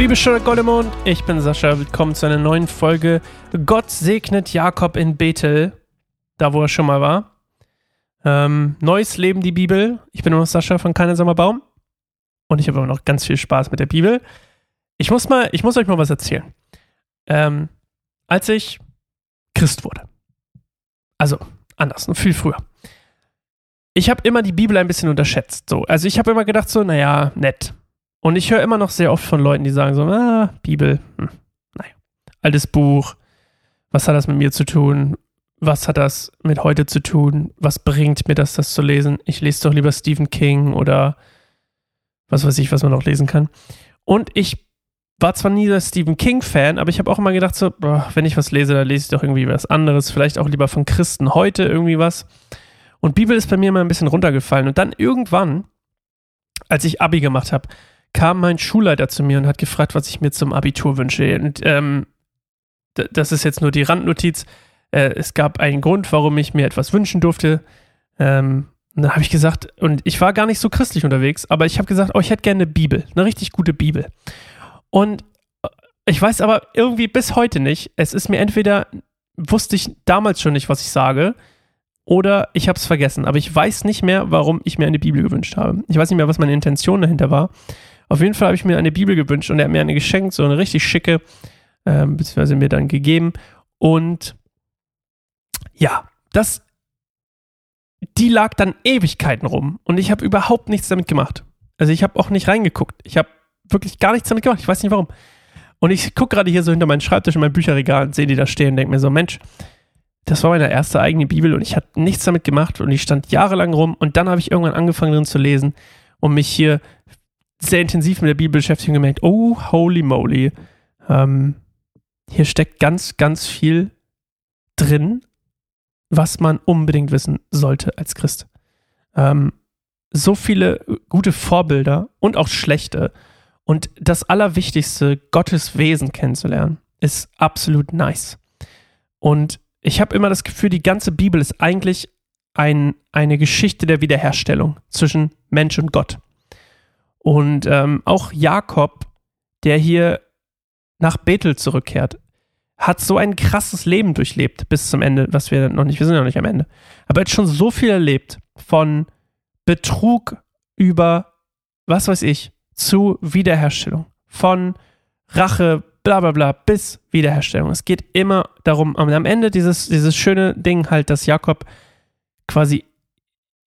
Bibelstunde Goldemond, ich bin Sascha, willkommen zu einer neuen Folge. Gott segnet Jakob in Bethel, da wo er schon mal war. Ähm, neues Leben, die Bibel. Ich bin immer noch Sascha von Keiner Sommerbaum und ich habe immer noch ganz viel Spaß mit der Bibel. Ich muss mal, ich muss euch mal was erzählen. Ähm, als ich Christ wurde, also anders, viel früher. Ich habe immer die Bibel ein bisschen unterschätzt. So. Also ich habe immer gedacht, so, naja, nett. Und ich höre immer noch sehr oft von Leuten, die sagen so, ah, Bibel, hm, naja, altes Buch, was hat das mit mir zu tun? Was hat das mit heute zu tun? Was bringt mir das, das zu lesen? Ich lese doch lieber Stephen King oder was weiß ich, was man noch lesen kann. Und ich war zwar nie der Stephen King-Fan, aber ich habe auch immer gedacht, so, boah, wenn ich was lese, dann lese ich doch irgendwie was anderes. Vielleicht auch lieber von Christen heute irgendwie was. Und Bibel ist bei mir mal ein bisschen runtergefallen. Und dann irgendwann, als ich Abi gemacht habe, kam mein Schulleiter zu mir und hat gefragt, was ich mir zum Abitur wünsche. Und ähm, das ist jetzt nur die Randnotiz. Äh, es gab einen Grund, warum ich mir etwas wünschen durfte. Ähm, und dann habe ich gesagt, und ich war gar nicht so christlich unterwegs, aber ich habe gesagt, oh, ich hätte gerne eine Bibel, eine richtig gute Bibel. Und äh, ich weiß aber irgendwie bis heute nicht, es ist mir entweder, wusste ich damals schon nicht, was ich sage, oder ich habe es vergessen. Aber ich weiß nicht mehr, warum ich mir eine Bibel gewünscht habe. Ich weiß nicht mehr, was meine Intention dahinter war. Auf jeden Fall habe ich mir eine Bibel gewünscht und er hat mir eine geschenkt, so eine richtig schicke, äh, beziehungsweise mir dann gegeben. Und ja, das, die lag dann Ewigkeiten rum und ich habe überhaupt nichts damit gemacht. Also ich habe auch nicht reingeguckt. Ich habe wirklich gar nichts damit gemacht. Ich weiß nicht warum. Und ich gucke gerade hier so hinter meinen Schreibtisch in mein Bücherregal und sehe die da stehen und denke mir so, Mensch, das war meine erste eigene Bibel und ich habe nichts damit gemacht und die stand jahrelang rum und dann habe ich irgendwann angefangen drin zu lesen und mich hier sehr intensiv mit der Bibel beschäftigt und gemerkt, oh, holy moly, ähm, hier steckt ganz, ganz viel drin, was man unbedingt wissen sollte als Christ. Ähm, so viele gute Vorbilder und auch schlechte. Und das Allerwichtigste, Gottes Wesen kennenzulernen, ist absolut nice. Und ich habe immer das Gefühl, die ganze Bibel ist eigentlich ein, eine Geschichte der Wiederherstellung zwischen Mensch und Gott. Und ähm, auch Jakob, der hier nach Bethel zurückkehrt, hat so ein krasses Leben durchlebt bis zum Ende, was wir noch nicht, wir sind noch nicht am Ende. Aber er hat schon so viel erlebt von Betrug über, was weiß ich, zu Wiederherstellung, von Rache, bla bla bla, bis Wiederherstellung. Es geht immer darum, am Ende dieses, dieses schöne Ding halt, dass Jakob quasi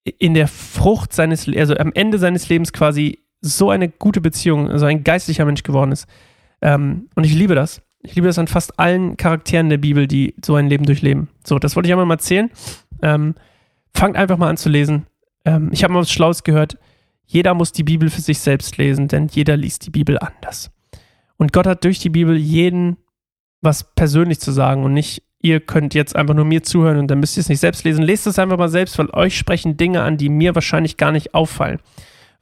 in der Frucht seines, also am Ende seines Lebens quasi so eine gute Beziehung, so ein geistlicher Mensch geworden ist. Ähm, und ich liebe das. Ich liebe das an fast allen Charakteren der Bibel, die so ein Leben durchleben. So, das wollte ich einmal mal erzählen. Ähm, fangt einfach mal an zu lesen. Ähm, ich habe mal was Schlaues gehört. Jeder muss die Bibel für sich selbst lesen, denn jeder liest die Bibel anders. Und Gott hat durch die Bibel jeden was persönlich zu sagen und nicht, ihr könnt jetzt einfach nur mir zuhören und dann müsst ihr es nicht selbst lesen. Lest es einfach mal selbst, weil euch sprechen Dinge an, die mir wahrscheinlich gar nicht auffallen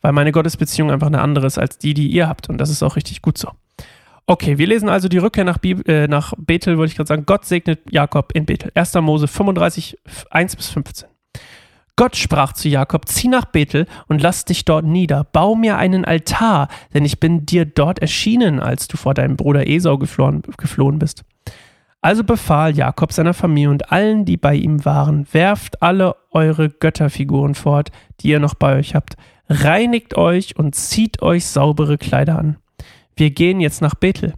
weil meine Gottesbeziehung einfach eine andere ist als die, die ihr habt. Und das ist auch richtig gut so. Okay, wir lesen also die Rückkehr nach, Bibel, äh, nach Bethel, würde ich gerade sagen. Gott segnet Jakob in Bethel. 1. Mose 35, 1 bis 15. Gott sprach zu Jakob, zieh nach Bethel und lass dich dort nieder, bau mir einen Altar, denn ich bin dir dort erschienen, als du vor deinem Bruder Esau geflohen, geflohen bist. Also befahl Jakob seiner Familie und allen, die bei ihm waren, werft alle eure Götterfiguren fort, die ihr noch bei euch habt, reinigt euch und zieht euch saubere Kleider an. Wir gehen jetzt nach Bethel.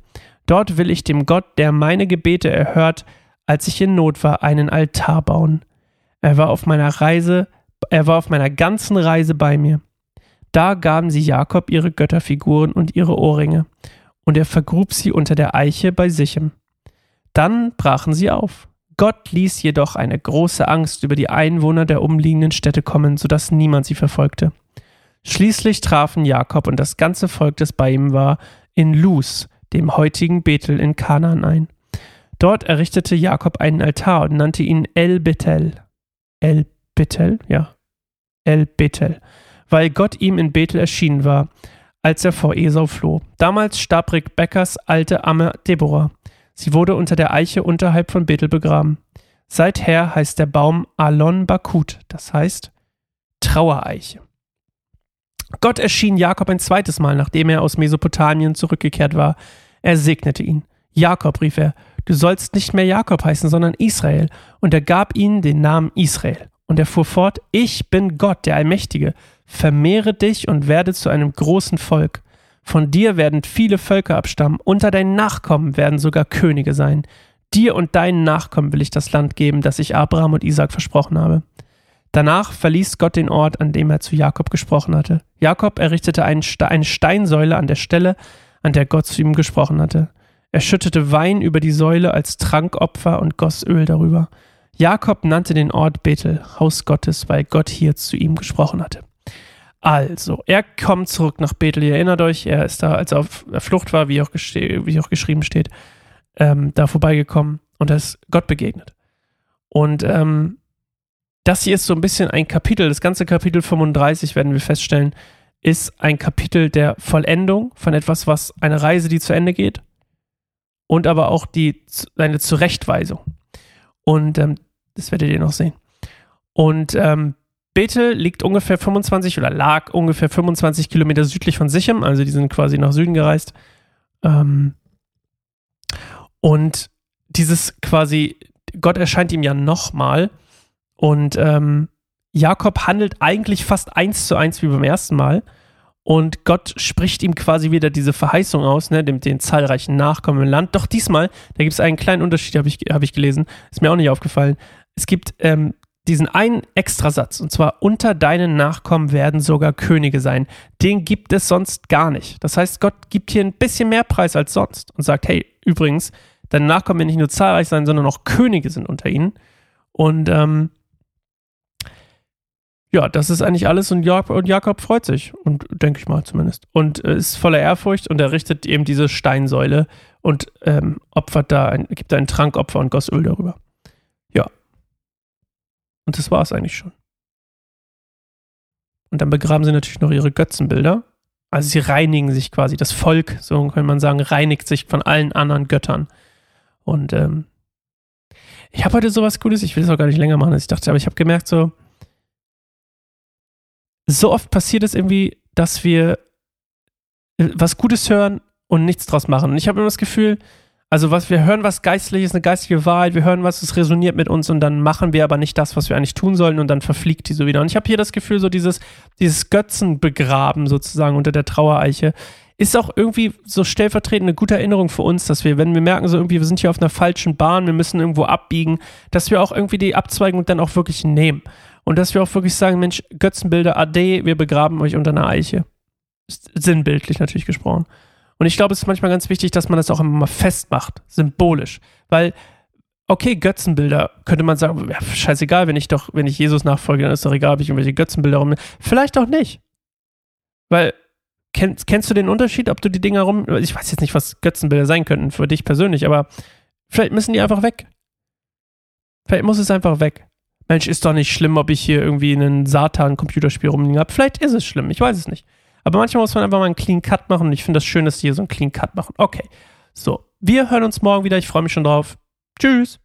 Dort will ich dem Gott, der meine Gebete erhört, als ich in Not war, einen Altar bauen. Er war auf meiner Reise, er war auf meiner ganzen Reise bei mir. Da gaben sie Jakob ihre Götterfiguren und ihre Ohrringe, und er vergrub sie unter der Eiche bei Sichem. Dann brachen sie auf. Gott ließ jedoch eine große Angst über die Einwohner der umliegenden Städte kommen, so dass niemand sie verfolgte. Schließlich trafen Jakob und das ganze Volk, das bei ihm war, in Luz, dem heutigen Bethel in Kanaan ein. Dort errichtete Jakob einen Altar und nannte ihn El Bethel. El Bethel, ja. El Bethel, weil Gott ihm in Bethel erschienen war, als er vor Esau floh. Damals starb Rick alte Amme Deborah. Sie wurde unter der Eiche unterhalb von Bethel begraben. Seither heißt der Baum Alon Bakut, das heißt Trauereiche. Gott erschien Jakob ein zweites Mal, nachdem er aus Mesopotamien zurückgekehrt war. Er segnete ihn. Jakob, rief er, du sollst nicht mehr Jakob heißen, sondern Israel. Und er gab ihnen den Namen Israel. Und er fuhr fort, ich bin Gott, der Allmächtige. Vermehre dich und werde zu einem großen Volk. Von dir werden viele Völker abstammen, unter deinen Nachkommen werden sogar Könige sein. Dir und deinen Nachkommen will ich das Land geben, das ich Abraham und Isaac versprochen habe. Danach verließ Gott den Ort, an dem er zu Jakob gesprochen hatte. Jakob errichtete eine Steinsäule an der Stelle, an der Gott zu ihm gesprochen hatte. Er schüttete Wein über die Säule als Trankopfer und goss Öl darüber. Jakob nannte den Ort Bethel, Haus Gottes, weil Gott hier zu ihm gesprochen hatte. Also, er kommt zurück nach Bethel. Ihr erinnert euch, er ist da, als er auf Flucht war, wie auch, wie auch geschrieben steht, ähm, da vorbeigekommen und er ist Gott begegnet. Und ähm, das hier ist so ein bisschen ein Kapitel, das ganze Kapitel 35 werden wir feststellen, ist ein Kapitel der Vollendung von etwas, was eine Reise, die zu Ende geht und aber auch die, eine Zurechtweisung. Und ähm, das werdet ihr noch sehen. Und ähm, Bethel liegt ungefähr 25 oder lag ungefähr 25 Kilometer südlich von Sichem, also die sind quasi nach Süden gereist. Ähm, und dieses quasi, Gott erscheint ihm ja nochmal und ähm, Jakob handelt eigentlich fast eins zu eins wie beim ersten Mal. Und Gott spricht ihm quasi wieder diese Verheißung aus, ne, dem, den zahlreichen Nachkommen im Land. Doch diesmal, da gibt es einen kleinen Unterschied, habe ich, hab ich gelesen, ist mir auch nicht aufgefallen. Es gibt ähm, diesen einen Extrasatz, und zwar unter deinen Nachkommen werden sogar Könige sein. Den gibt es sonst gar nicht. Das heißt, Gott gibt hier ein bisschen mehr Preis als sonst und sagt, hey, übrigens, deine Nachkommen werden nicht nur zahlreich sein, sondern auch Könige sind unter ihnen. Und ähm, ja, das ist eigentlich alles und Jakob, und Jakob freut sich und denke ich mal zumindest und äh, ist voller Ehrfurcht und er richtet eben diese Steinsäule und ähm, opfert da, ein, gibt da ein Trankopfer und goss Öl darüber. Ja. Und das war es eigentlich schon. Und dann begraben sie natürlich noch ihre Götzenbilder. Also sie reinigen sich quasi. Das Volk, so kann man sagen, reinigt sich von allen anderen Göttern. Und ähm, ich habe heute sowas Gutes, ich will es auch gar nicht länger machen, als ich dachte, aber ich habe gemerkt, so, so oft passiert es irgendwie, dass wir äh, was Gutes hören und nichts draus machen. Und ich habe immer das Gefühl, also was wir hören, was geistliches, eine geistige Wahrheit, wir hören was, es resoniert mit uns und dann machen wir aber nicht das, was wir eigentlich tun sollen und dann verfliegt die so wieder. Und ich habe hier das Gefühl, so dieses, dieses Götzenbegraben sozusagen unter der Trauereiche ist auch irgendwie so stellvertretend eine gute Erinnerung für uns, dass wir, wenn wir merken, so irgendwie, wir sind hier auf einer falschen Bahn, wir müssen irgendwo abbiegen, dass wir auch irgendwie die Abzweigung dann auch wirklich nehmen. Und dass wir auch wirklich sagen, Mensch, Götzenbilder, Ade, wir begraben euch unter einer Eiche. Sinnbildlich natürlich gesprochen. Und ich glaube, es ist manchmal ganz wichtig, dass man das auch immer mal festmacht, symbolisch. Weil, okay, Götzenbilder, könnte man sagen, ja, scheißegal, wenn ich doch, wenn ich Jesus nachfolge, dann ist doch egal, ob ich irgendwelche Götzenbilder rum. Vielleicht auch nicht. Weil, kennst, kennst du den Unterschied, ob du die Dinger rum. Ich weiß jetzt nicht, was Götzenbilder sein könnten für dich persönlich, aber vielleicht müssen die einfach weg. Vielleicht muss es einfach weg. Mensch, ist doch nicht schlimm, ob ich hier irgendwie einen Satan-Computerspiel rumliegen habe. Vielleicht ist es schlimm, ich weiß es nicht. Aber manchmal muss man einfach mal einen Clean Cut machen und ich finde das schön, dass sie hier so einen Clean Cut machen. Okay, so, wir hören uns morgen wieder. Ich freue mich schon drauf. Tschüss.